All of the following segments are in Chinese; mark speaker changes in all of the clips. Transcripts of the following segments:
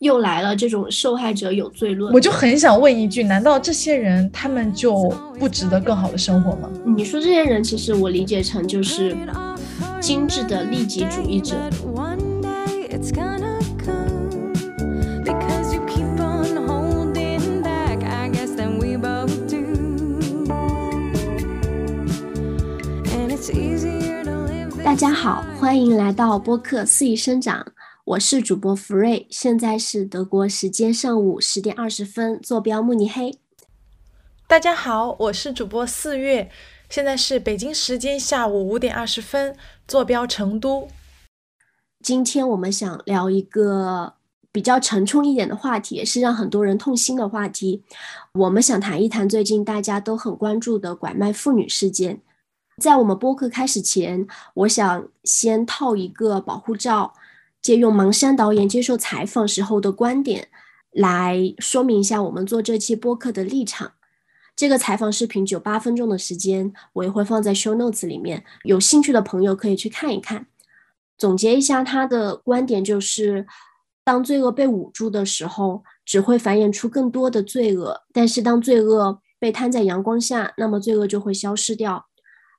Speaker 1: 又来了这种受害者有罪论。
Speaker 2: 我就很想问一句：难道这些人他们就不值得更好的生活吗？
Speaker 1: 你说这些人，其实我理解成就是精致的利己主义者。大家好，欢迎来到播客肆意生长，我是主播福瑞，现在是德国时间上午十点二十分，坐标慕尼黑。
Speaker 2: 大家好，我是主播四月，现在是北京时间下午五点二十分，坐标成都。
Speaker 1: 今天我们想聊一个比较沉重一点的话题，也是让很多人痛心的话题。我们想谈一谈最近大家都很关注的拐卖妇女事件。在我们播客开始前，我想先套一个保护罩，借用芒山导演接受采访时候的观点来说明一下我们做这期播客的立场。这个采访视频九八分钟的时间，我也会放在 show notes 里面，有兴趣的朋友可以去看一看。总结一下他的观点就是：当罪恶被捂住的时候，只会繁衍出更多的罪恶；但是当罪恶被摊在阳光下，那么罪恶就会消失掉。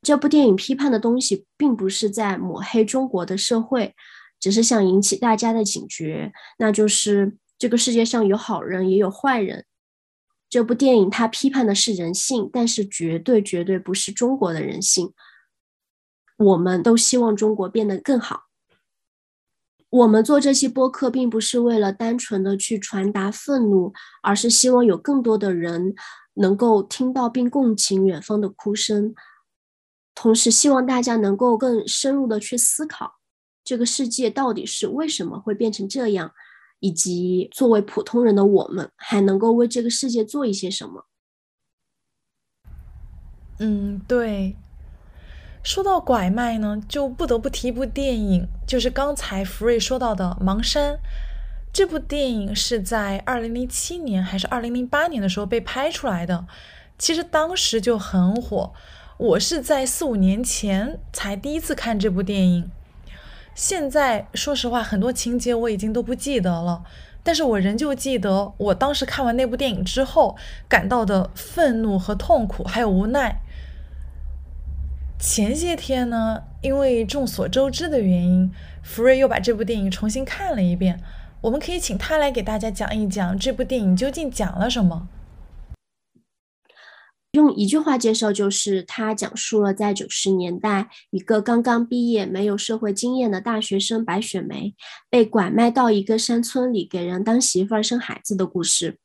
Speaker 1: 这部电影批判的东西，并不是在抹黑中国的社会，只是想引起大家的警觉，那就是这个世界上有好人也有坏人。这部电影它批判的是人性，但是绝对绝对不是中国的人性。我们都希望中国变得更好。我们做这期播客，并不是为了单纯的去传达愤怒，而是希望有更多的人能够听到并共情远方的哭声。同时，希望大家能够更深入的去思考，这个世界到底是为什么会变成这样，以及作为普通人的我们还能够为这个世界做一些什么。
Speaker 2: 嗯，对。说到拐卖呢，就不得不提一部电影，就是刚才福瑞说到的《盲山》。这部电影是在二零零七年还是二零零八年的时候被拍出来的，其实当时就很火。我是在四五年前才第一次看这部电影，现在说实话，很多情节我已经都不记得了，但是我仍旧记得我当时看完那部电影之后感到的愤怒和痛苦，还有无奈。前些天呢，因为众所周知的原因，福瑞又把这部电影重新看了一遍，我们可以请他来给大家讲一讲这部电影究竟讲了什么。
Speaker 1: 用一句话介绍，就是他讲述了在九十年代，一个刚刚毕业、没有社会经验的大学生白雪梅被拐卖到一个山村里，给人当媳妇儿、生孩子的故事。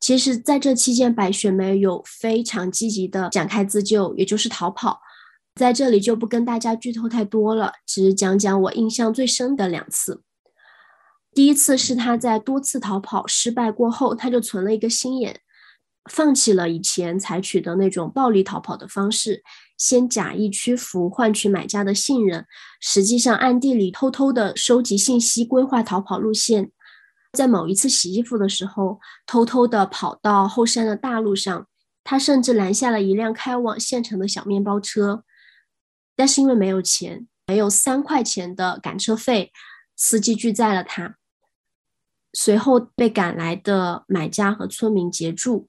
Speaker 1: 其实，在这期间，白雪梅有非常积极的展开自救，也就是逃跑。在这里就不跟大家剧透太多了，只讲讲我印象最深的两次。第一次是他在多次逃跑失败过后，他就存了一个心眼。放弃了以前采取的那种暴力逃跑的方式，先假意屈服换取买家的信任，实际上暗地里偷偷的收集信息，规划逃跑路线。在某一次洗衣服的时候，偷偷的跑到后山的大路上，他甚至拦下了一辆开往县城的小面包车，但是因为没有钱，没有三块钱的赶车费，司机拒载了他。随后被赶来的买家和村民截住。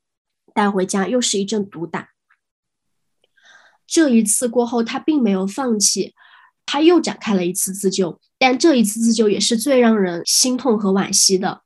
Speaker 1: 带回家又是一阵毒打。这一次过后，他并没有放弃，他又展开了一次自救。但这一次自救也是最让人心痛和惋惜的。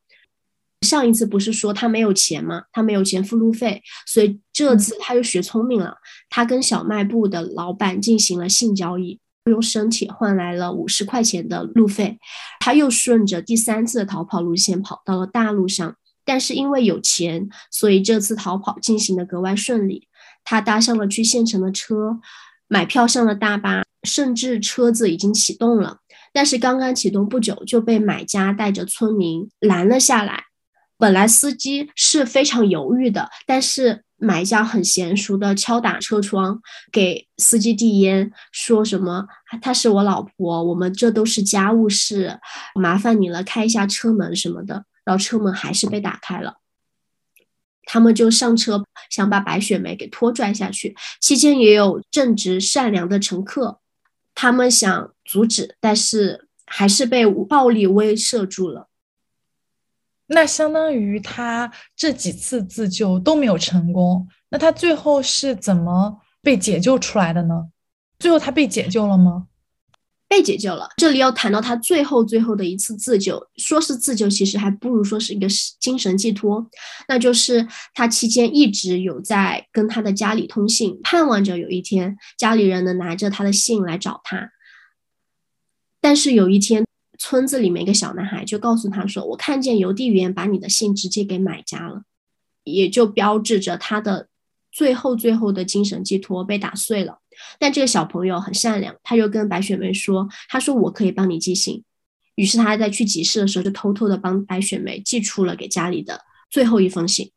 Speaker 1: 上一次不是说他没有钱吗？他没有钱付路费，所以这次他又学聪明了，他跟小卖部的老板进行了性交易，用身体换来了五十块钱的路费。他又顺着第三次的逃跑路线跑到了大路上。但是因为有钱，所以这次逃跑进行的格外顺利。他搭上了去县城的车，买票上了大巴，甚至车子已经启动了。但是刚刚启动不久，就被买家带着村民拦了下来。本来司机是非常犹豫的，但是买家很娴熟的敲打车窗，给司机递烟，说什么：“她是我老婆，我们这都是家务事，麻烦你了，开一下车门什么的。”然后车门还是被打开了，他们就上车想把白雪梅给拖拽下去。期间也有正直善良的乘客，他们想阻止，但是还是被暴力威慑住了。
Speaker 2: 那相当于他这几次自救都没有成功。那他最后是怎么被解救出来的呢？最后他被解救了吗？
Speaker 1: 被解救了。这里要谈到他最后最后的一次自救，说是自救，其实还不如说是一个精神寄托。那就是他期间一直有在跟他的家里通信，盼望着有一天家里人能拿着他的信来找他。但是有一天，村子里面一个小男孩就告诉他说：“我看见邮递员把你的信直接给买家了。”也就标志着他的最后最后的精神寄托被打碎了。但这个小朋友很善良，他就跟白雪梅说：“他说我可以帮你寄信。”于是他在去集市的时候，就偷偷的帮白雪梅寄出了给家里的最后一封信。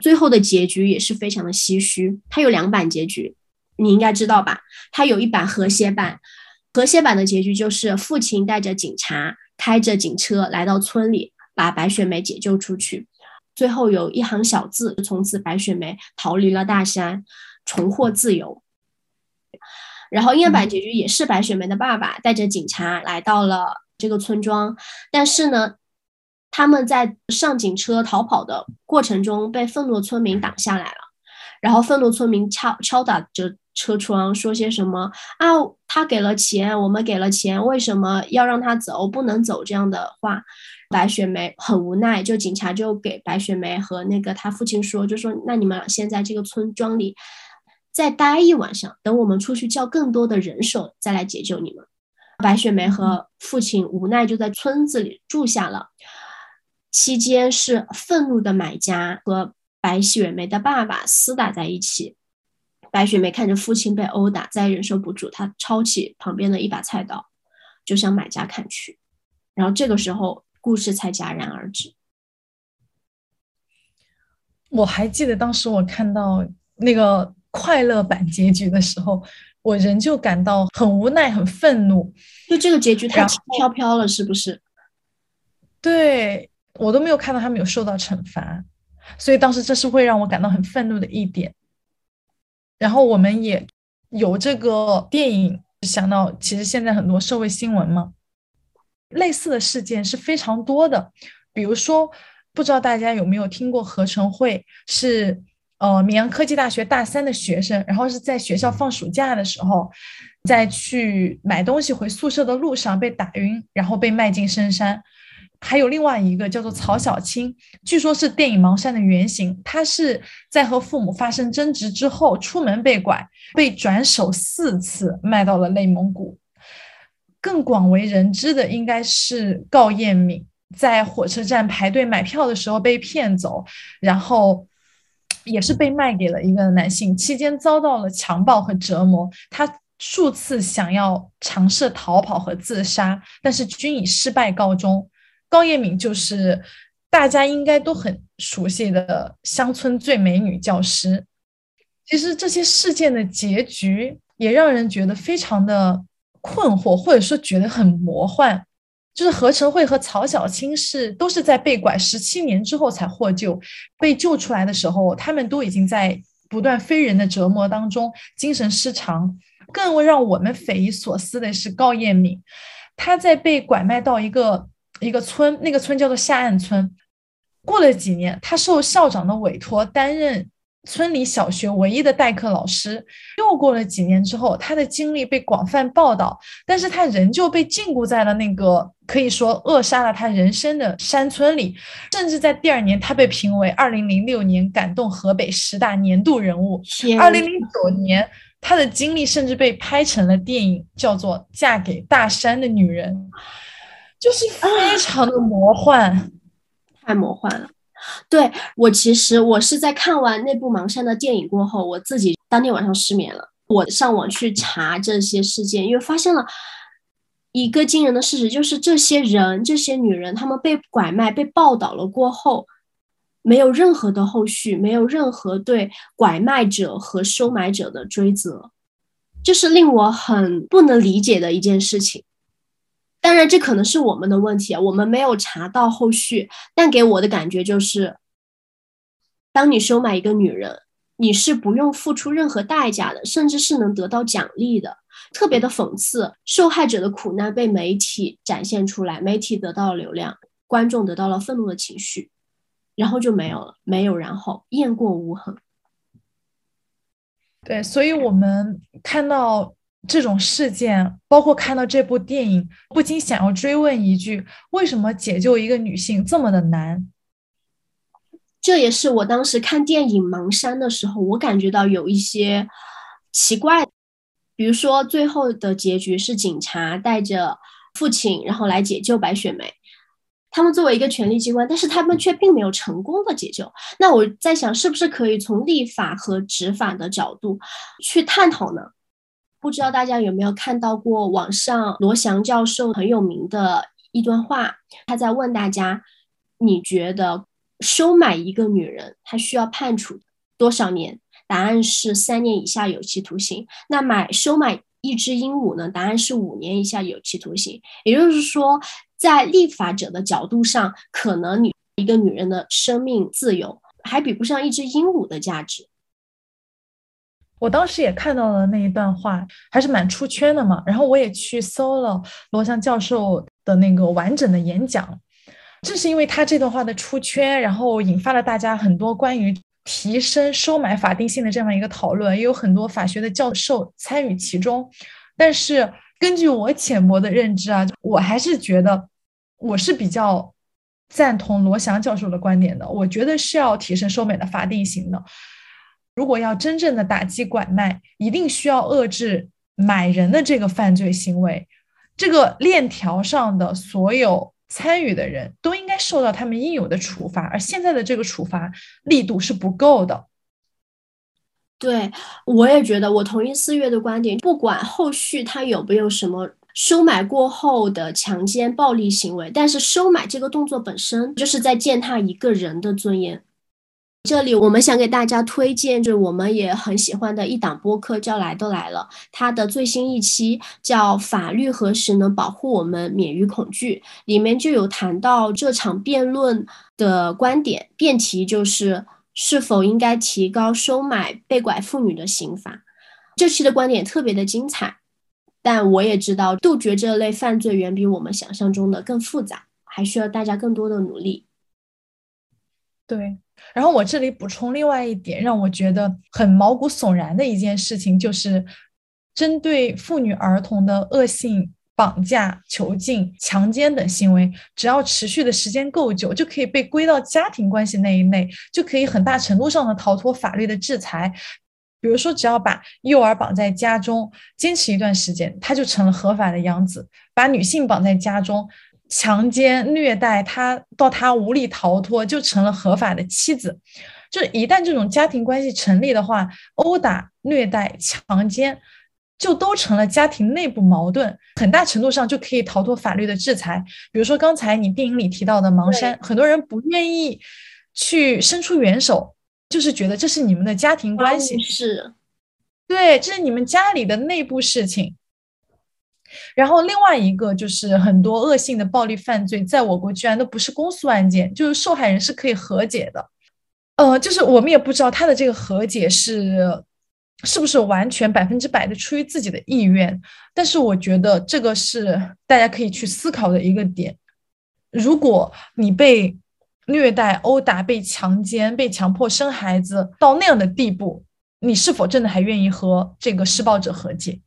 Speaker 1: 最后的结局也是非常的唏嘘。他有两版结局，你应该知道吧？他有一版和谐版，和谐版的结局就是父亲带着警察，开着警车来到村里，把白雪梅解救出去。最后有一行小字，从此白雪梅逃离了大山，重获自由。然后，英版结局也是白雪梅的爸爸带着警察来到了这个村庄，但是呢，他们在上警车逃跑的过程中被愤怒村民挡下来了。然后，愤怒村民敲敲打着车窗，说些什么啊？他给了钱，我们给了钱，为什么要让他走？不能走这样的话。白雪梅很无奈，就警察就给白雪梅和那个他父亲说，就说那你们现在这个村庄里。再待一晚上，等我们出去叫更多的人手，再来解救你们。白雪梅和父亲无奈就在村子里住下了。期间是愤怒的买家和白雪梅的爸爸厮打在一起。白雪梅看着父亲被殴打，再忍受不住，她抄起旁边的一把菜刀，就向买家砍去。然后这个时候，故事才戛然而止。
Speaker 2: 我还记得当时我看到那个。快乐版结局的时候，我仍旧感到很无奈、很愤怒。
Speaker 1: 就这个结局太轻飘飘了，是不是？
Speaker 2: 对我都没有看到他们有受到惩罚，所以当时这是会让我感到很愤怒的一点。然后我们也有这个电影想到，其实现在很多社会新闻嘛，类似的事件是非常多的。比如说，不知道大家有没有听过合成会是。呃，绵阳科技大学大三的学生，然后是在学校放暑假的时候，在去买东西回宿舍的路上被打晕，然后被卖进深山。还有另外一个叫做曹小青，据说是电影《盲山》的原型。他是在和父母发生争执之后，出门被拐，被转手四次卖到了内蒙古。更广为人知的应该是高艳敏，在火车站排队买票的时候被骗走，然后。也是被卖给了一个男性，期间遭到了强暴和折磨。他数次想要尝试逃跑和自杀，但是均以失败告终。高叶敏就是大家应该都很熟悉的乡村最美女教师。其实这些事件的结局也让人觉得非常的困惑，或者说觉得很魔幻。就是何成慧和曹小青是都是在被拐十七年之后才获救，被救出来的时候，他们都已经在不断非人的折磨当中，精神失常。更为让我们匪夷所思的是高艳敏，她在被拐卖到一个一个村，那个村叫做下岸村。过了几年，她受校长的委托担任。村里小学唯一的代课老师，又过了几年之后，他的经历被广泛报道，但是他仍旧被禁锢在了那个可以说扼杀了他人生的山村里。甚至在第二年，他被评为二零零六年感动河北十大年度人物。二零零九年，他的经历甚至被拍成了电影，叫做《嫁给大山的女人》，就是非常的魔幻，
Speaker 1: 太魔幻了。对我，其实我是在看完那部《盲山》的电影过后，我自己当天晚上失眠了。我上网去查这些事件，因为发现了一个惊人的事实，就是这些人、这些女人，她们被拐卖、被报道了过后，没有任何的后续，没有任何对拐卖者和收买者的追责，这是令我很不能理解的一件事情。当然，这可能是我们的问题，我们没有查到后续。但给我的感觉就是，当你收买一个女人，你是不用付出任何代价的，甚至是能得到奖励的。特别的讽刺，受害者的苦难被媒体展现出来，媒体得到了流量，观众得到了愤怒的情绪。然后就没有了，没有然后，雁过无痕。
Speaker 2: 对，所以我们看到这种事件，包括看到这部电影，不禁想要追问一句：为什么解救一个女性这么的难？
Speaker 1: 这也是我当时看电影《盲山》的时候，我感觉到有一些奇怪，比如说最后的结局是警察带着父亲，然后来解救白雪梅。他们作为一个权力机关，但是他们却并没有成功的解救。那我在想，是不是可以从立法和执法的角度去探讨呢？不知道大家有没有看到过网上罗翔教授很有名的一段话？他在问大家：你觉得收买一个女人，她需要判处多少年？答案是三年以下有期徒刑。那买收买一只鹦鹉呢？答案是五年以下有期徒刑。也就是说。在立法者的角度上，可能你一个女人的生命自由还比不上一只鹦鹉的价值。
Speaker 2: 我当时也看到了那一段话，还是蛮出圈的嘛。然后我也去搜了罗翔教授的那个完整的演讲。正是因为他这段话的出圈，然后引发了大家很多关于提升收买法定性的这样一个讨论，也有很多法学的教授参与其中。但是根据我浅薄的认知啊，我还是觉得。我是比较赞同罗翔教授的观点的，我觉得是要提升收买的法定型的。如果要真正的打击拐卖，一定需要遏制买人的这个犯罪行为。这个链条上的所有参与的人都应该受到他们应有的处罚，而现在的这个处罚力度是不够的。
Speaker 1: 对，我也觉得，我同意四月的观点，不管后续他有没有什么。收买过后的强奸暴力行为，但是收买这个动作本身就是在践踏一个人的尊严。这里我们想给大家推荐，就我们也很喜欢的一档播客，叫《来都来了》，它的最新一期叫《法律何时能保护我们免于恐惧》，里面就有谈到这场辩论的观点，辩题就是是否应该提高收买被拐妇女的刑罚。这期的观点特别的精彩。但我也知道，杜绝这类犯罪远比我们想象中的更复杂，还需要大家更多的努力。
Speaker 2: 对，然后我这里补充另外一点，让我觉得很毛骨悚然的一件事情，就是针对妇女儿童的恶性绑架、囚禁、强奸等行为，只要持续的时间够久，就可以被归到家庭关系那一类，就可以很大程度上的逃脱法律的制裁。比如说，只要把幼儿绑在家中，坚持一段时间，他就成了合法的养子；把女性绑在家中，强奸虐待他到他无力逃脱，就成了合法的妻子。就一旦这种家庭关系成立的话，殴打、虐待、强奸就都成了家庭内部矛盾，很大程度上就可以逃脱法律的制裁。比如说刚才你电影里提到的盲山，很多人不愿意去伸出援手。就是觉得这是你们的家庭关系，
Speaker 1: 是，
Speaker 2: 对，这是你们家里的内部事情。然后另外一个就是很多恶性的暴力犯罪，在我国居然都不是公诉案件，就是受害人是可以和解的。呃，就是我们也不知道他的这个和解是是不是完全百分之百的出于自己的意愿，但是我觉得这个是大家可以去思考的一个点。如果你被虐待、殴打、被强奸、被强迫生孩子到那样的地步，你是否真的还愿意和这个施暴者和解？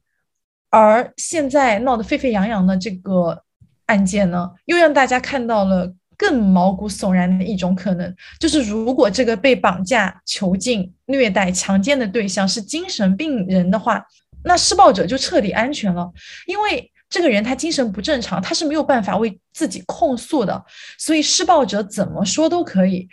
Speaker 2: 而现在闹得沸沸扬扬的这个案件呢，又让大家看到了更毛骨悚然的一种可能，就是如果这个被绑架、囚禁、虐待、强奸的对象是精神病人的话，那施暴者就彻底安全了，因为。这个人他精神不正常，他是没有办法为自己控诉的，所以施暴者怎么说都可以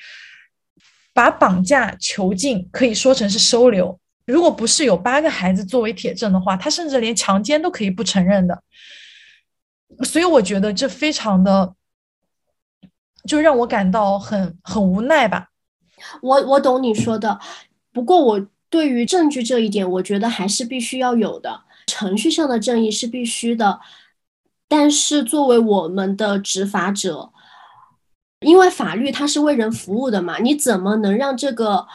Speaker 2: 把绑架、囚禁可以说成是收留。如果不是有八个孩子作为铁证的话，他甚至连强奸都可以不承认的。所以我觉得这非常的，就让我感到很很无奈吧。
Speaker 1: 我我懂你说的，不过我对于证据这一点，我觉得还是必须要有的。程序上的正义是必须的，但是作为我们的执法者，因为法律它是为人服务的嘛，你怎么能让这个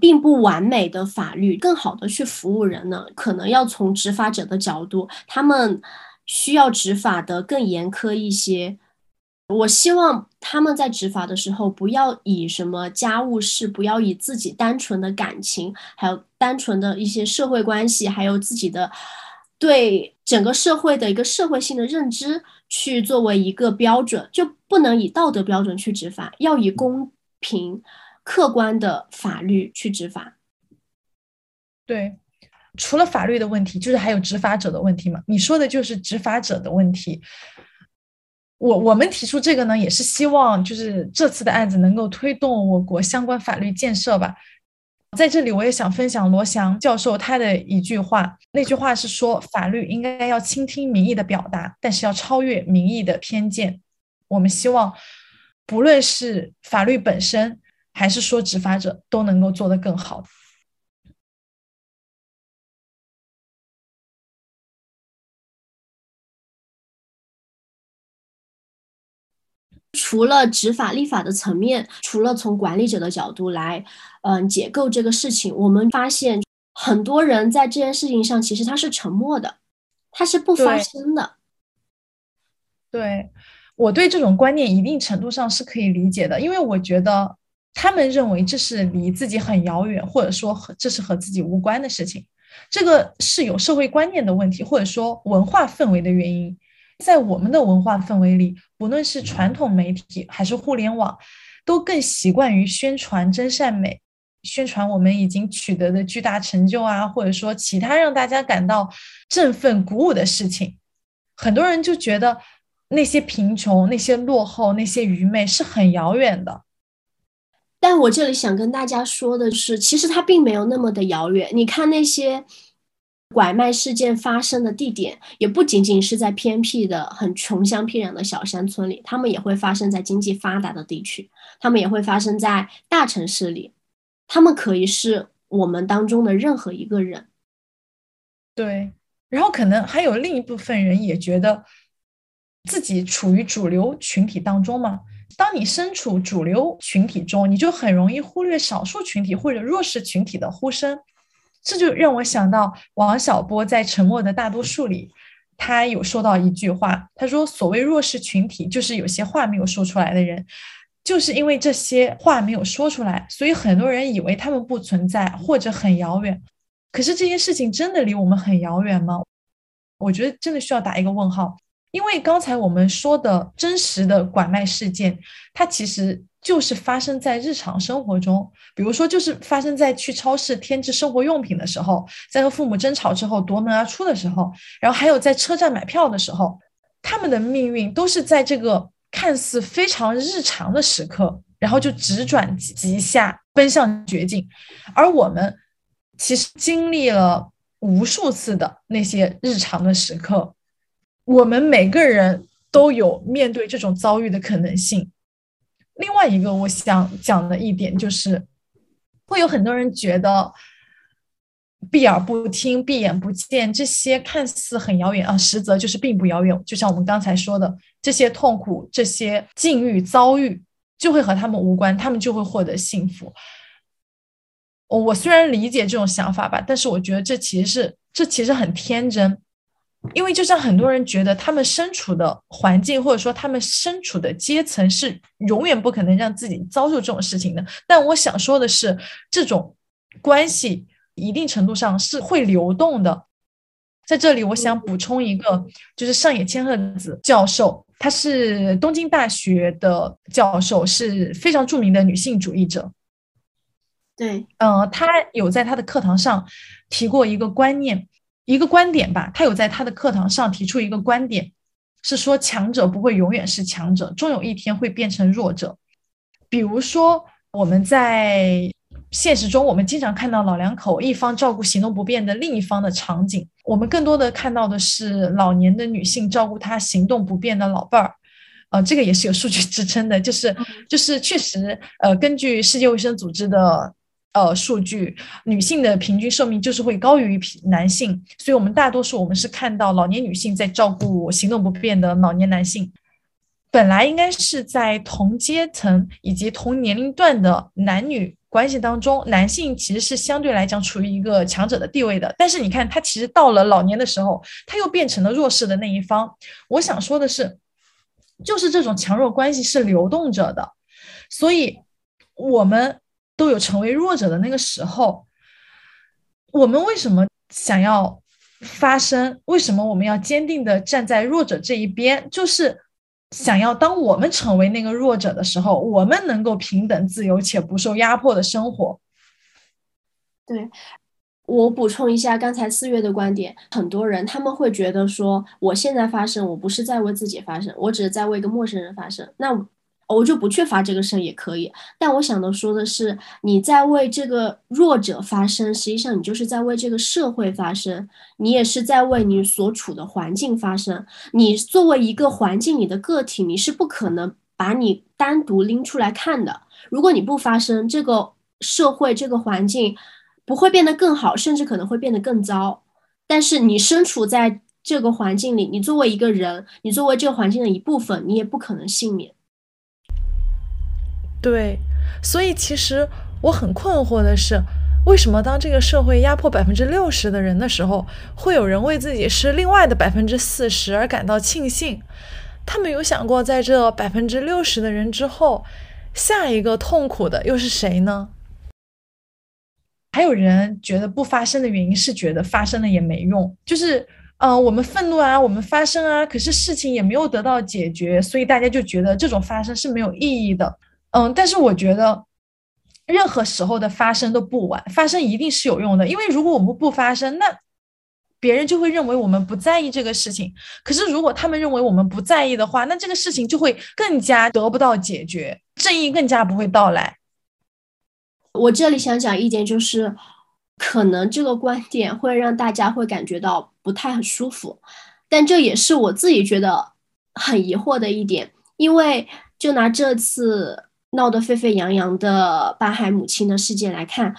Speaker 1: 并不完美的法律更好的去服务人呢？可能要从执法者的角度，他们需要执法的更严苛一些。我希望他们在执法的时候，不要以什么家务事，不要以自己单纯的感情，还有单纯的一些社会关系，还有自己的对整个社会的一个社会性的认知去作为一个标准，就不能以道德标准去执法，要以公平、客观的法律去执法。
Speaker 2: 对，除了法律的问题，就是还有执法者的问题嘛？你说的就是执法者的问题。我我们提出这个呢，也是希望就是这次的案子能够推动我国相关法律建设吧。在这里，我也想分享罗翔教授他的一句话，那句话是说，法律应该要倾听民意的表达，但是要超越民意的偏见。我们希望，不论是法律本身，还是说执法者，都能够做得更好。
Speaker 1: 除了执法立法的层面，除了从管理者的角度来，嗯，解构这个事情，我们发现很多人在这件事情上其实他是沉默的，他是不发声的。
Speaker 2: 对我对这种观念一定程度上是可以理解的，因为我觉得他们认为这是离自己很遥远，或者说和这是和自己无关的事情，这个是有社会观念的问题，或者说文化氛围的原因。在我们的文化氛围里，不论是传统媒体还是互联网，都更习惯于宣传真善美，宣传我们已经取得的巨大成就啊，或者说其他让大家感到振奋鼓舞的事情。很多人就觉得那些贫穷、那些落后、那些愚昧是很遥远的。
Speaker 1: 但我这里想跟大家说的是，其实它并没有那么的遥远。你看那些。拐卖事件发生的地点也不仅仅是在偏僻的、很穷乡僻壤的小山村里，他们也会发生在经济发达的地区，他们也会发生在大城市里，他们可以是我们当中的任何一个人。
Speaker 2: 对，然后可能还有另一部分人也觉得自己处于主流群体当中嘛。当你身处主流群体中，你就很容易忽略少数群体或者弱势群体的呼声。这就让我想到王小波在《沉默的大多数》里，他有说到一句话，他说：“所谓弱势群体，就是有些话没有说出来的人，就是因为这些话没有说出来，所以很多人以为他们不存在或者很遥远。可是这些事情真的离我们很遥远吗？我觉得真的需要打一个问号。”因为刚才我们说的真实的拐卖事件，它其实就是发生在日常生活中，比如说就是发生在去超市添置生活用品的时候，在和父母争吵之后夺门而出的时候，然后还有在车站买票的时候，他们的命运都是在这个看似非常日常的时刻，然后就直转急下，奔向绝境，而我们其实经历了无数次的那些日常的时刻。我们每个人都有面对这种遭遇的可能性。另外一个我想讲的一点就是，会有很多人觉得闭耳不听、闭眼不见这些看似很遥远啊，实则就是并不遥远。就像我们刚才说的，这些痛苦、这些境遇遭遇就会和他们无关，他们就会获得幸福。我虽然理解这种想法吧，但是我觉得这其实是这其实很天真。因为就像很多人觉得，他们身处的环境或者说他们身处的阶层是永远不可能让自己遭受这种事情的。但我想说的是，这种关系一定程度上是会流动的。在这里，我想补充一个，就是上野千鹤子教授，她是东京大学的教授，是非常著名的女性主义者。
Speaker 1: 对，
Speaker 2: 嗯，他有在他的课堂上提过一个观念。一个观点吧，他有在他的课堂上提出一个观点，是说强者不会永远是强者，终有一天会变成弱者。比如说，我们在现实中，我们经常看到老两口一方照顾行动不便的另一方的场景，我们更多的看到的是老年的女性照顾她行动不便的老伴儿。呃，这个也是有数据支撑的，就是就是确实，呃，根据世界卫生组织的。呃，数据女性的平均寿命就是会高于男性，所以我们大多数我们是看到老年女性在照顾行动不便的老年男性。本来应该是在同阶层以及同年龄段的男女关系当中，男性其实是相对来讲处于一个强者的地位的。但是你看，他其实到了老年的时候，他又变成了弱势的那一方。我想说的是，就是这种强弱关系是流动着的，所以我们都有成为弱者的那个时候。我们为什么想要发声？为什么我们要坚定的站在弱者这一边？就是想要当我们成为那个弱者的时候，我们能够平等、自由且不受压迫的生活。
Speaker 1: 对。我补充一下刚才四月的观点，很多人他们会觉得说，我现在发声，我不是在为自己发声，我只是在为一个陌生人发声，那我就不去发这个声也可以。但我想的说的是，你在为这个弱者发声，实际上你就是在为这个社会发声，你也是在为你所处的环境发声。你作为一个环境里的个体，你是不可能把你单独拎出来看的。如果你不发声，这个社会这个环境。不会变得更好，甚至可能会变得更糟。但是你身处在这个环境里，你作为一个人，你作为这个环境的一部分，你也不可能幸免。
Speaker 2: 对，所以其实我很困惑的是，为什么当这个社会压迫百分之六十的人的时候，会有人为自己是另外的百分之四十而感到庆幸？他们有想过，在这百分之六十的人之后，下一个痛苦的又是谁呢？还有人觉得不发声的原因是觉得发生了也没用，就是，嗯，我们愤怒啊，我们发声啊，可是事情也没有得到解决，所以大家就觉得这种发声是没有意义的。嗯，但是我觉得，任何时候的发生都不晚，发生一定是有用的，因为如果我们不发生，那别人就会认为我们不在意这个事情。可是如果他们认为我们不在意的话，那这个事情就会更加得不到解决，正义更加不会到来。
Speaker 1: 我这里想讲一点，就是可能这个观点会让大家会感觉到不太很舒服，但这也是我自己觉得很疑惑的一点。因为就拿这次闹得沸沸扬扬的巴海母亲的事件来看，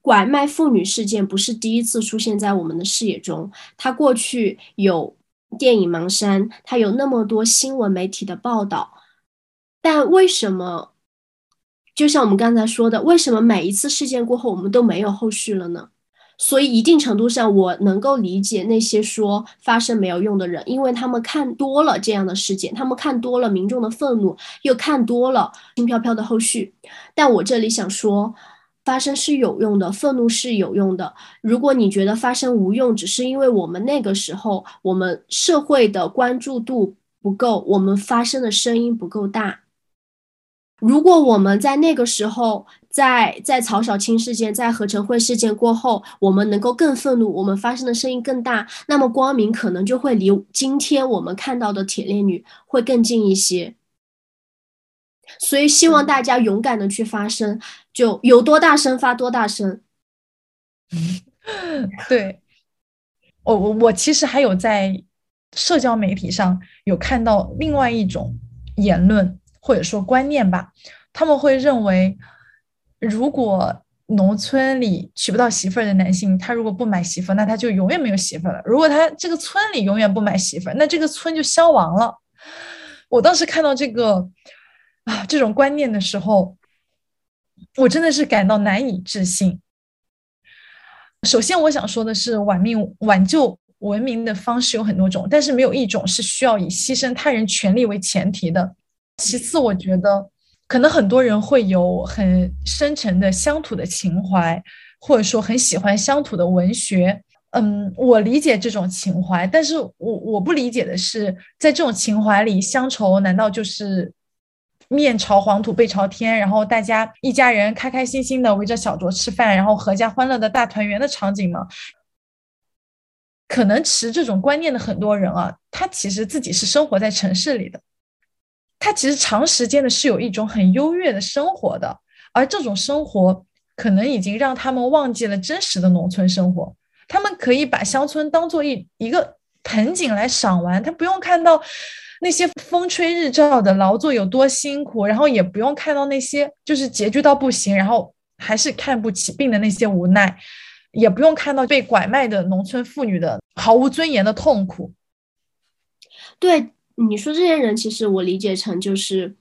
Speaker 1: 拐卖妇女事件不是第一次出现在我们的视野中，它过去有电影《盲山》，它有那么多新闻媒体的报道，但为什么？就像我们刚才说的，为什么每一次事件过后我们都没有后续了呢？所以一定程度上，我能够理解那些说发生没有用的人，因为他们看多了这样的事件，他们看多了民众的愤怒，又看多了轻飘飘的后续。但我这里想说，发生是有用的，愤怒是有用的。如果你觉得发生无用，只是因为我们那个时候我们社会的关注度不够，我们发声的声音不够大。如果我们在那个时候，在在曹小青事件、在何晨慧事件过后，我们能够更愤怒，我们发声的声音更大，那么光明可能就会离今天我们看到的铁链女会更近一些。所以希望大家勇敢的去发声，就有多大声发多大声。
Speaker 2: 对，我我我其实还有在社交媒体上有看到另外一种言论。或者说观念吧，他们会认为，如果农村里娶不到媳妇儿的男性，他如果不买媳妇，那他就永远没有媳妇了。如果他这个村里永远不买媳妇，那这个村就消亡了。我当时看到这个啊这种观念的时候，我真的是感到难以置信。首先，我想说的是，挽命挽救文明的方式有很多种，但是没有一种是需要以牺牲他人权利为前提的。其次，我觉得可能很多人会有很深沉的乡土的情怀，或者说很喜欢乡土的文学。嗯，我理解这种情怀，但是我我不理解的是，在这种情怀里，乡愁难道就是面朝黄土背朝天，然后大家一家人开开心心的围着小桌吃饭，然后阖家欢乐的大团圆的场景吗？可能持这种观念的很多人啊，他其实自己是生活在城市里的。他其实长时间的是有一种很优越的生活的，而这种生活可能已经让他们忘记了真实的农村生活。他们可以把乡村当做一一个盆景来赏玩，他不用看到那些风吹日照的劳作有多辛苦，然后也不用看到那些就是拮据到不行，然后还是看不起病的那些无奈，也不用看到被拐卖的农村妇女的毫无尊严的痛苦。
Speaker 1: 对。你说这些人，其实我理解成就是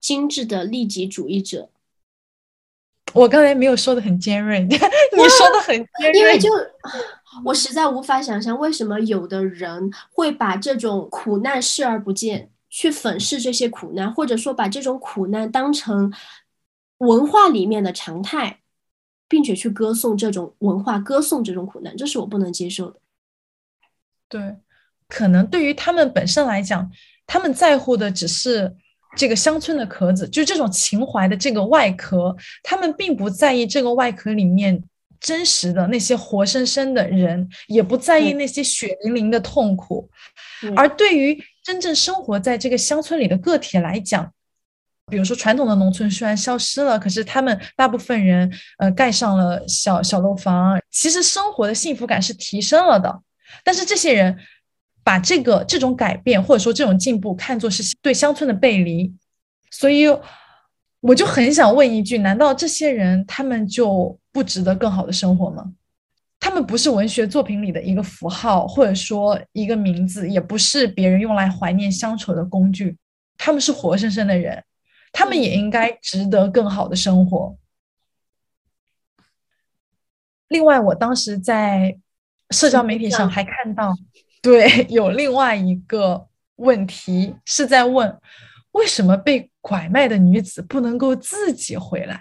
Speaker 1: 精致的利己主义者。
Speaker 2: 我刚才没有说的很尖锐，你说的很 尖锐。
Speaker 1: 因为就我实在无法想象，为什么有的人会把这种苦难视而不见，去粉饰这些苦难，或者说把这种苦难当成文化里面的常态，并且去歌颂这种文化，歌颂这种苦难，这是我不能接受的。
Speaker 2: 对，可能对于他们本身来讲，他们在乎的只是这个乡村的壳子，就这种情怀的这个外壳，他们并不在意这个外壳里面真实的那些活生生的人，也不在意那些血淋淋的痛苦。而对于真正生活在这个乡村里的个体来讲，比如说传统的农村虽然消失了，可是他们大部分人呃盖上了小小楼房，其实生活的幸福感是提升了的。但是这些人把这个这种改变或者说这种进步看作是对乡村的背离，所以我就很想问一句：难道这些人他们就不值得更好的生活吗？他们不是文学作品里的一个符号，或者说一个名字，也不是别人用来怀念乡愁的工具。他们是活生生的人，他们也应该值得更好的生活。另外，我当时在。社交媒体上还看到，对，有另外一个问题是在问，为什么被拐卖的女子不能够自己回来？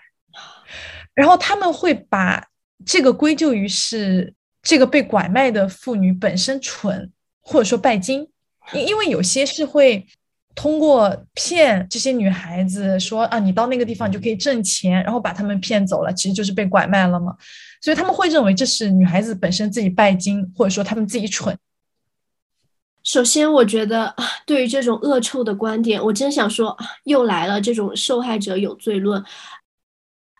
Speaker 2: 然后他们会把这个归咎于是这个被拐卖的妇女本身蠢，或者说拜金，因因为有些是会通过骗这些女孩子说啊，你到那个地方就可以挣钱，然后把他们骗走了，其实就是被拐卖了嘛。所以他们会认为这是女孩子本身自己拜金，或者说他们自己蠢。
Speaker 1: 首先，我觉得啊对于这种恶臭的观点，我真想说，又来了这种受害者有罪论。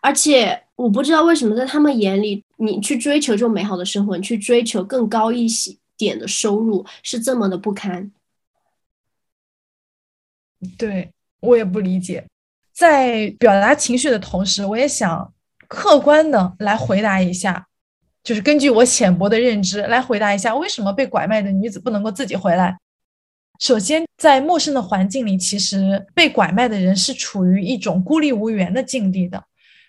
Speaker 1: 而且，我不知道为什么在他们眼里，你去追求这种美好的生活，你去追求更高一些点的收入，是这么的不堪。
Speaker 2: 对我也不理解，在表达情绪的同时，我也想。客观的来回答一下，就是根据我浅薄的认知来回答一下，为什么被拐卖的女子不能够自己回来？首先，在陌生的环境里，其实被拐卖的人是处于一种孤立无援的境地的，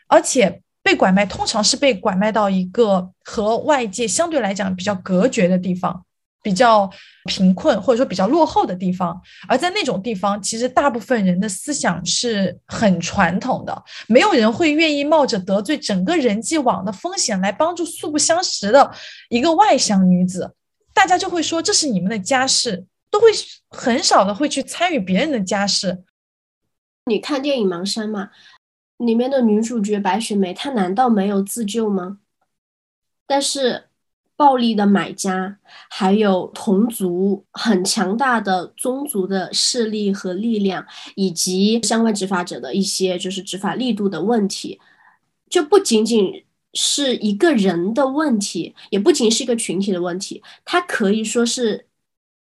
Speaker 2: 而且被拐卖通常是被拐卖到一个和外界相对来讲比较隔绝的地方。比较贫困或者说比较落后的地方，而在那种地方，其实大部分人的思想是很传统的，没有人会愿意冒着得罪整个人际网的风险来帮助素不相识的一个外乡女子。大家就会说这是你们的家事，都会很少的会去参与别人的家事。
Speaker 1: 你看电影《盲山》嘛，里面的女主角白雪梅，她难道没有自救吗？但是。暴力的买家，还有同族很强大的宗族的势力和力量，以及相关执法者的一些就是执法力度的问题，就不仅仅是一个人的问题，也不仅是一个群体的问题，它可以说是。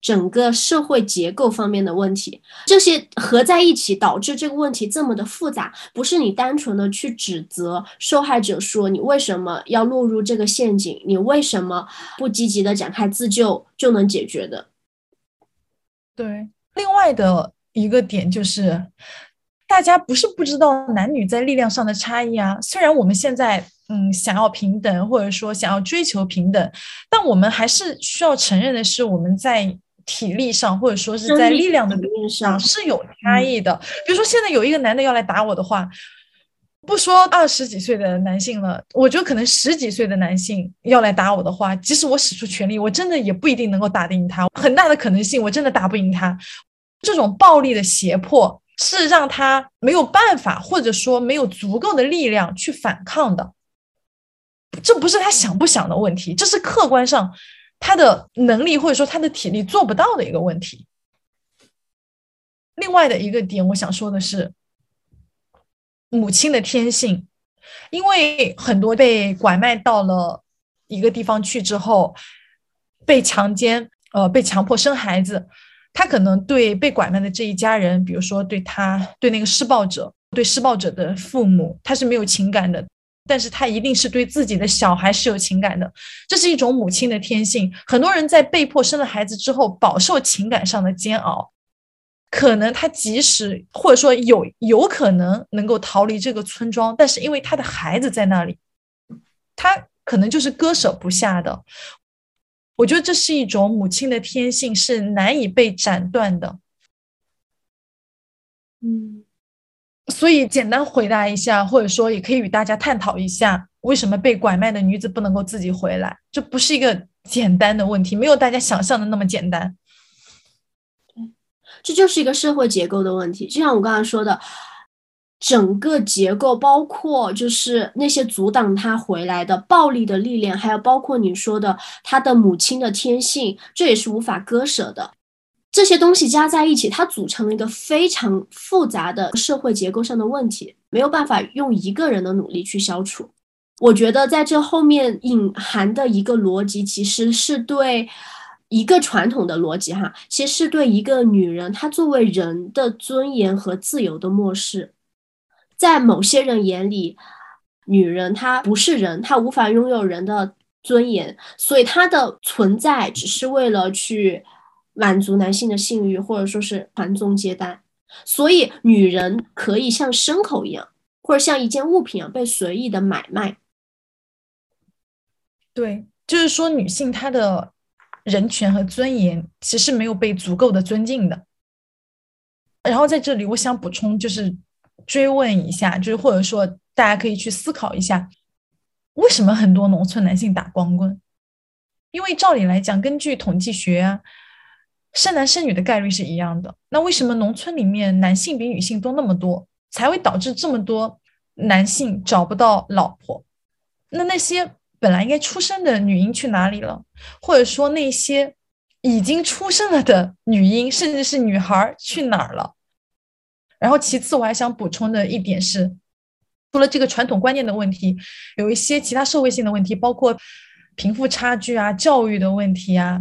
Speaker 1: 整个社会结构方面的问题，这些合在一起导致这个问题这么的复杂，不是你单纯的去指责受害者说你为什么要落入这个陷阱，你为什么不积极的展开自救就能解决的。
Speaker 2: 对，另外的一个点就是，大家不是不知道男女在力量上的差异啊。虽然我们现在嗯想要平等，或者说想要追求平等，但我们还是需要承认的是我们在。体力上，或者说是在力量的上是有差异的。比如说，现在有一个男的要来打我的话，不说二十几岁的男性了，我觉得可能十几岁的男性要来打我的话，即使我使出全力，我真的也不一定能够打得赢他。很大的可能性，我真的打不赢他。这种暴力的胁迫是让他没有办法，或者说没有足够的力量去反抗的。这不是他想不想的问题，这是客观上。他的能力或者说他的体力做不到的一个问题。另外的一个点，我想说的是，母亲的天性，因为很多被拐卖到了一个地方去之后，被强奸，呃，被强迫生孩子，他可能对被拐卖的这一家人，比如说对他对那个施暴者，对施暴者的父母，他是没有情感的。但是他一定是对自己的小孩是有情感的，这是一种母亲的天性。很多人在被迫生了孩子之后，饱受情感上的煎熬，可能他即使或者说有有可能能够逃离这个村庄，但是因为他的孩子在那里，他可能就是割舍不下的。我觉得这是一种母亲的天性，是难以被斩断的。
Speaker 1: 嗯，
Speaker 2: 所以简单回答一下，或者说也可以与大家探讨一下，为什么被拐卖的女子不能够自己回来？这不是一个简单的问题，没有大家想象的那么简单。
Speaker 1: 这就是一个社会结构的问题，就像我刚才说的，整个结构包括就是那些阻挡他回来的暴力的力量，还有包括你说的他的母亲的天性，这也是无法割舍的。这些东西加在一起，它组成了一个非常复杂的社会结构上的问题，没有办法用一个人的努力去消除。我觉得在这后面隐含的一个逻辑，其实是对。一个传统的逻辑哈，其实是对一个女人她作为人的尊严和自由的漠视。在某些人眼里，女人她不是人，她无法拥有人的尊严，所以她的存在只是为了去满足男性的性欲，或者说是传宗接代。所以，女人可以像牲口一样，或者像一件物品啊被随意的买卖。
Speaker 2: 对，就是说女性她的。人权和尊严其实没有被足够的尊敬的。然后在这里，我想补充，就是追问一下，就是或者说大家可以去思考一下，为什么很多农村男性打光棍？因为照理来讲，根据统计学啊，生男生女的概率是一样的。那为什么农村里面男性比女性多那么多，才会导致这么多男性找不到老婆？那那些？本来应该出生的女婴去哪里了？或者说那些已经出生了的女婴，甚至是女孩去哪儿了？然后其次，我还想补充的一点是，除了这个传统观念的问题，有一些其他社会性的问题，包括贫富差距啊、教育的问题啊，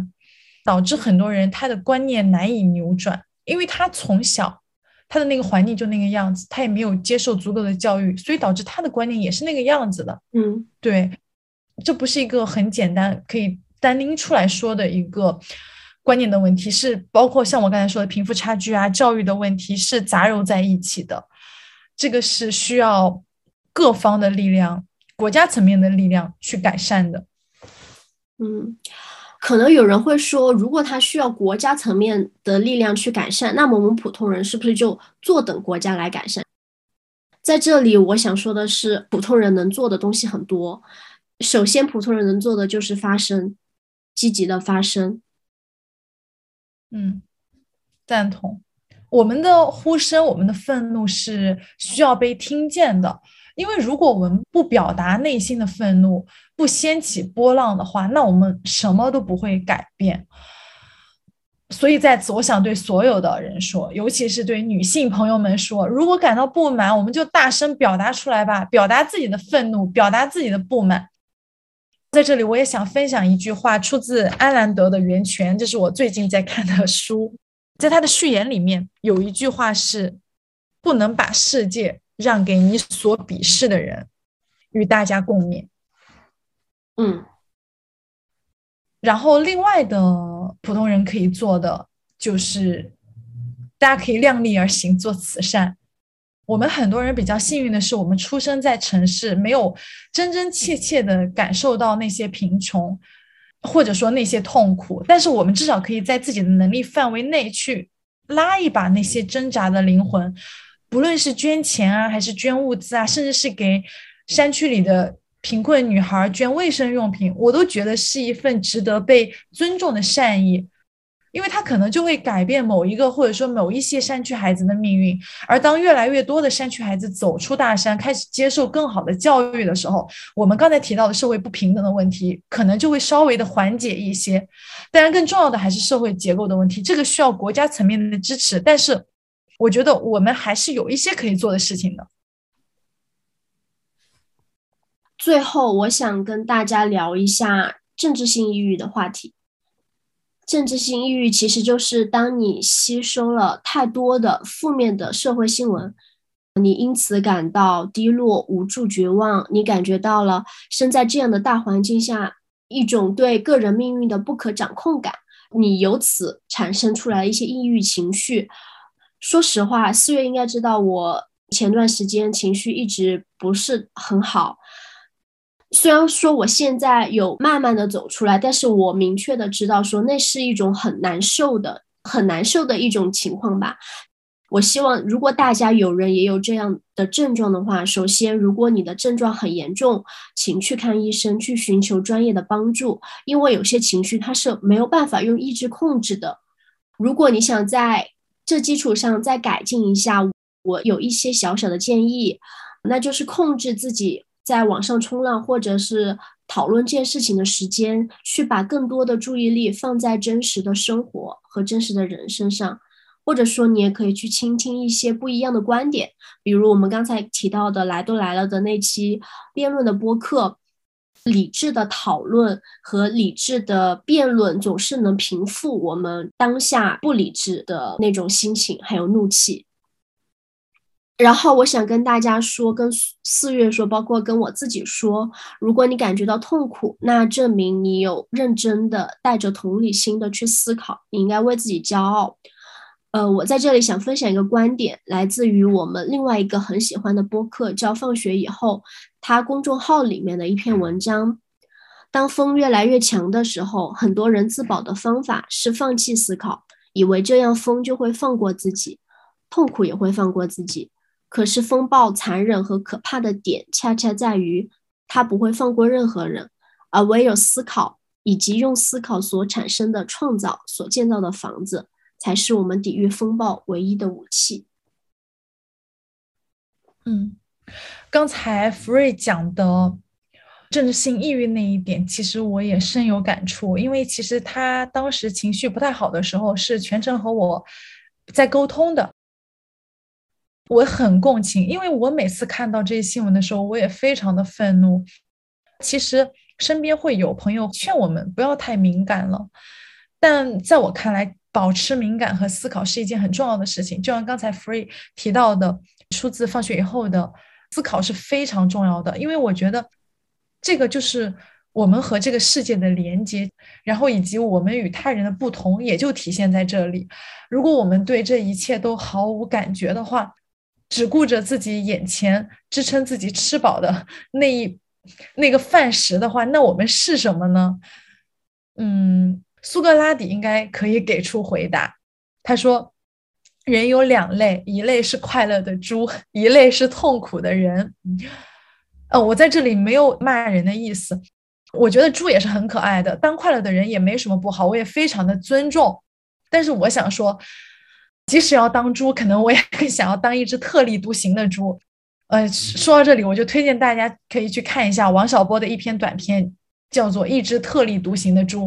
Speaker 2: 导致很多人他的观念难以扭转，因为他从小他的那个环境就那个样子，他也没有接受足够的教育，所以导致他的观念也是那个样子的。
Speaker 1: 嗯，
Speaker 2: 对。这不是一个很简单可以单拎出来说的一个观念的问题，是包括像我刚才说的贫富差距啊、教育的问题，是杂糅在一起的。这个是需要各方的力量、国家层面的力量去改善的。
Speaker 1: 嗯，可能有人会说，如果他需要国家层面的力量去改善，那么我们普通人是不是就坐等国家来改善？在这里，我想说的是，普通人能做的东西很多。首先，普通人能做的就是发声，积极的发声。
Speaker 2: 嗯，赞同。我们的呼声，我们的愤怒是需要被听见的。因为如果我们不表达内心的愤怒，不掀起波浪的话，那我们什么都不会改变。所以在此，我想对所有的人说，尤其是对女性朋友们说：如果感到不满，我们就大声表达出来吧，表达自己的愤怒，表达自己的不满。在这里，我也想分享一句话，出自安兰德的《源泉》，这是我最近在看的书。在他的序言里面有一句话是：“不能把世界让给你所鄙视的人，与大家共勉。”
Speaker 1: 嗯。
Speaker 2: 然后，另外的普通人可以做的就是，大家可以量力而行，做慈善。我们很多人比较幸运的是，我们出生在城市，没有真真切切的感受到那些贫穷，或者说那些痛苦。但是我们至少可以在自己的能力范围内去拉一把那些挣扎的灵魂，不论是捐钱啊，还是捐物资啊，甚至是给山区里的贫困女孩捐卫生用品，我都觉得是一份值得被尊重的善意。因为它可能就会改变某一个或者说某一些山区孩子的命运，而当越来越多的山区孩子走出大山，开始接受更好的教育的时候，我们刚才提到的社会不平等的问题可能就会稍微的缓解一些。当然，更重要的还是社会结构的问题，这个需要国家层面的支持。但是，我觉得我们还是有一些可以做的事情的。
Speaker 1: 最后，我想跟大家聊一下政治性抑郁的话题。政治性抑郁其实就是当你吸收了太多的负面的社会新闻，你因此感到低落、无助、绝望，你感觉到了生在这样的大环境下一种对个人命运的不可掌控感，你由此产生出来一些抑郁情绪。说实话，四月应该知道我前段时间情绪一直不是很好。虽然说我现在有慢慢的走出来，但是我明确的知道说那是一种很难受的、很难受的一种情况吧。我希望，如果大家有人也有这样的症状的话，首先，如果你的症状很严重，请去看医生，去寻求专业的帮助，因为有些情绪它是没有办法用意志控制的。如果你想在这基础上再改进一下，我有一些小小的建议，那就是控制自己在网上冲浪或者是讨论这件事情的时间，去把更多的注意力放在真实的生活和真实的人身上。或者说，你也可以去倾听一些不一样的观点，比如我们刚才提到的“来都来了”的那期辩论的播客。理智的讨论和理智的辩论总是能平复我们当下不理智的那种心情，还有怒气。然后，我想跟大家说，跟四月说，包括跟我自己说，如果你感觉到痛苦，那证明你有认真的带着同理心的去思考，你应该为自己骄傲。呃，我在这里想分享一个观点，来自于我们另外一个很喜欢的播客，叫《放学以后》，他公众号里面的一篇文章。当风越来越强的时候，很多人自保的方法是放弃思考，以为这样风就会放过自己，痛苦也会放过自己。可是风暴残忍和可怕的点，恰恰在于它不会放过任何人，而唯有思考以及用思考所产生的创造所建造的房子。才是我们抵御风暴唯一的武器。
Speaker 2: 嗯，刚才福瑞讲的政治性抑郁那一点，其实我也深有感触。因为其实他当时情绪不太好的时候，是全程和我在沟通的。我很共情，因为我每次看到这些新闻的时候，我也非常的愤怒。其实身边会有朋友劝我们不要太敏感了，但在我看来，保持敏感和思考是一件很重要的事情，就像刚才 Free 提到的，出自放学以后的思考是非常重要的。因为我觉得这个就是我们和这个世界的连接，然后以及我们与他人的不同，也就体现在这里。如果我们对这一切都毫无感觉的话，只顾着自己眼前支撑自己吃饱的 那一那个饭食的话，那我们是什么呢？嗯。苏格拉底应该可以给出回答。他说：“人有两类，一类是快乐的猪，一类是痛苦的人。”呃，我在这里没有骂人的意思。我觉得猪也是很可爱的，当快乐的人也没什么不好，我也非常的尊重。但是我想说，即使要当猪，可能我也更想要当一只特立独行的猪。呃，说到这里，我就推荐大家可以去看一下王小波的一篇短片，叫做《一只特立独行的猪》。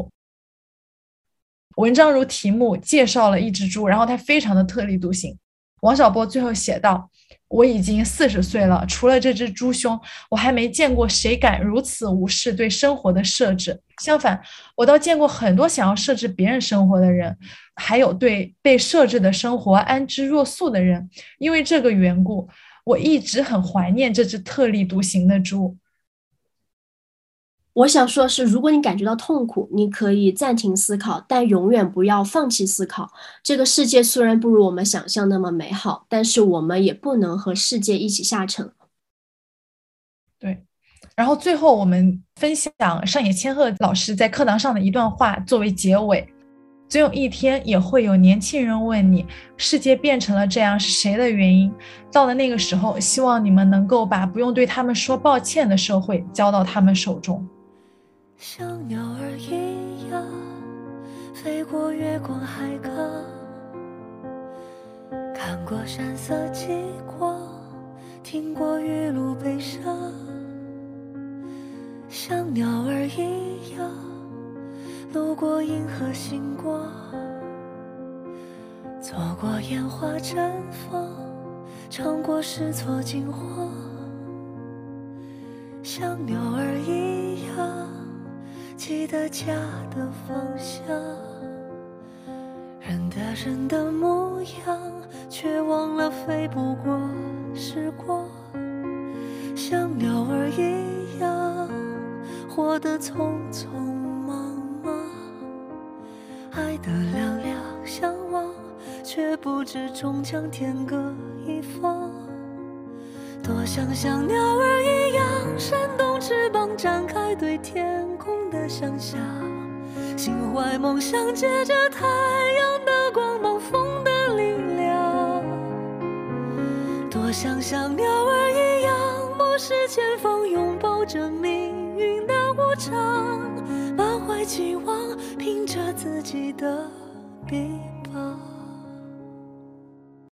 Speaker 2: 文章如题目介绍了一只猪，然后它非常的特立独行。王小波最后写道：“我已经四十岁了，除了这只猪兄，我还没见过谁敢如此无视对生活的设置。相反，我倒见过很多想要设置别人生活的人，还有对被设置的生活安之若素的人。因为这个缘故，我一直很怀念这只特立独行的猪。”
Speaker 1: 我想说的是，如果你感觉到痛苦，你可以暂停思考，但永远不要放弃思考。这个世界虽然不如我们想象那么美好，但是我们也不能和世界一起下沉。
Speaker 2: 对，然后最后我们分享上野千鹤老师在课堂上的一段话作为结尾：总有一天也会有年轻人问你，世界变成了这样是谁的原因？到了那个时候，希望你们能够把不用对他们说抱歉的社会交到他们手中。
Speaker 3: 像鸟儿一样飞过月光海港，看过山色极光，听过雨露悲伤。像鸟儿一样路过银河星光，错过烟花绽放，尝过失措惊慌。像鸟儿。记得家的方向，认得人的模样，却忘了飞不过。时光。像鸟儿一样，活得匆匆忙忙，爱得两两相望，却不知终将天各一方。多想像鸟儿一样，扇动翅膀，展开对天。的想象。心怀梦想，借着太阳的光芒，风的力量，多想像鸟儿一样，目视前方，拥抱着命运的无常，满怀期望，凭着自己的臂膀。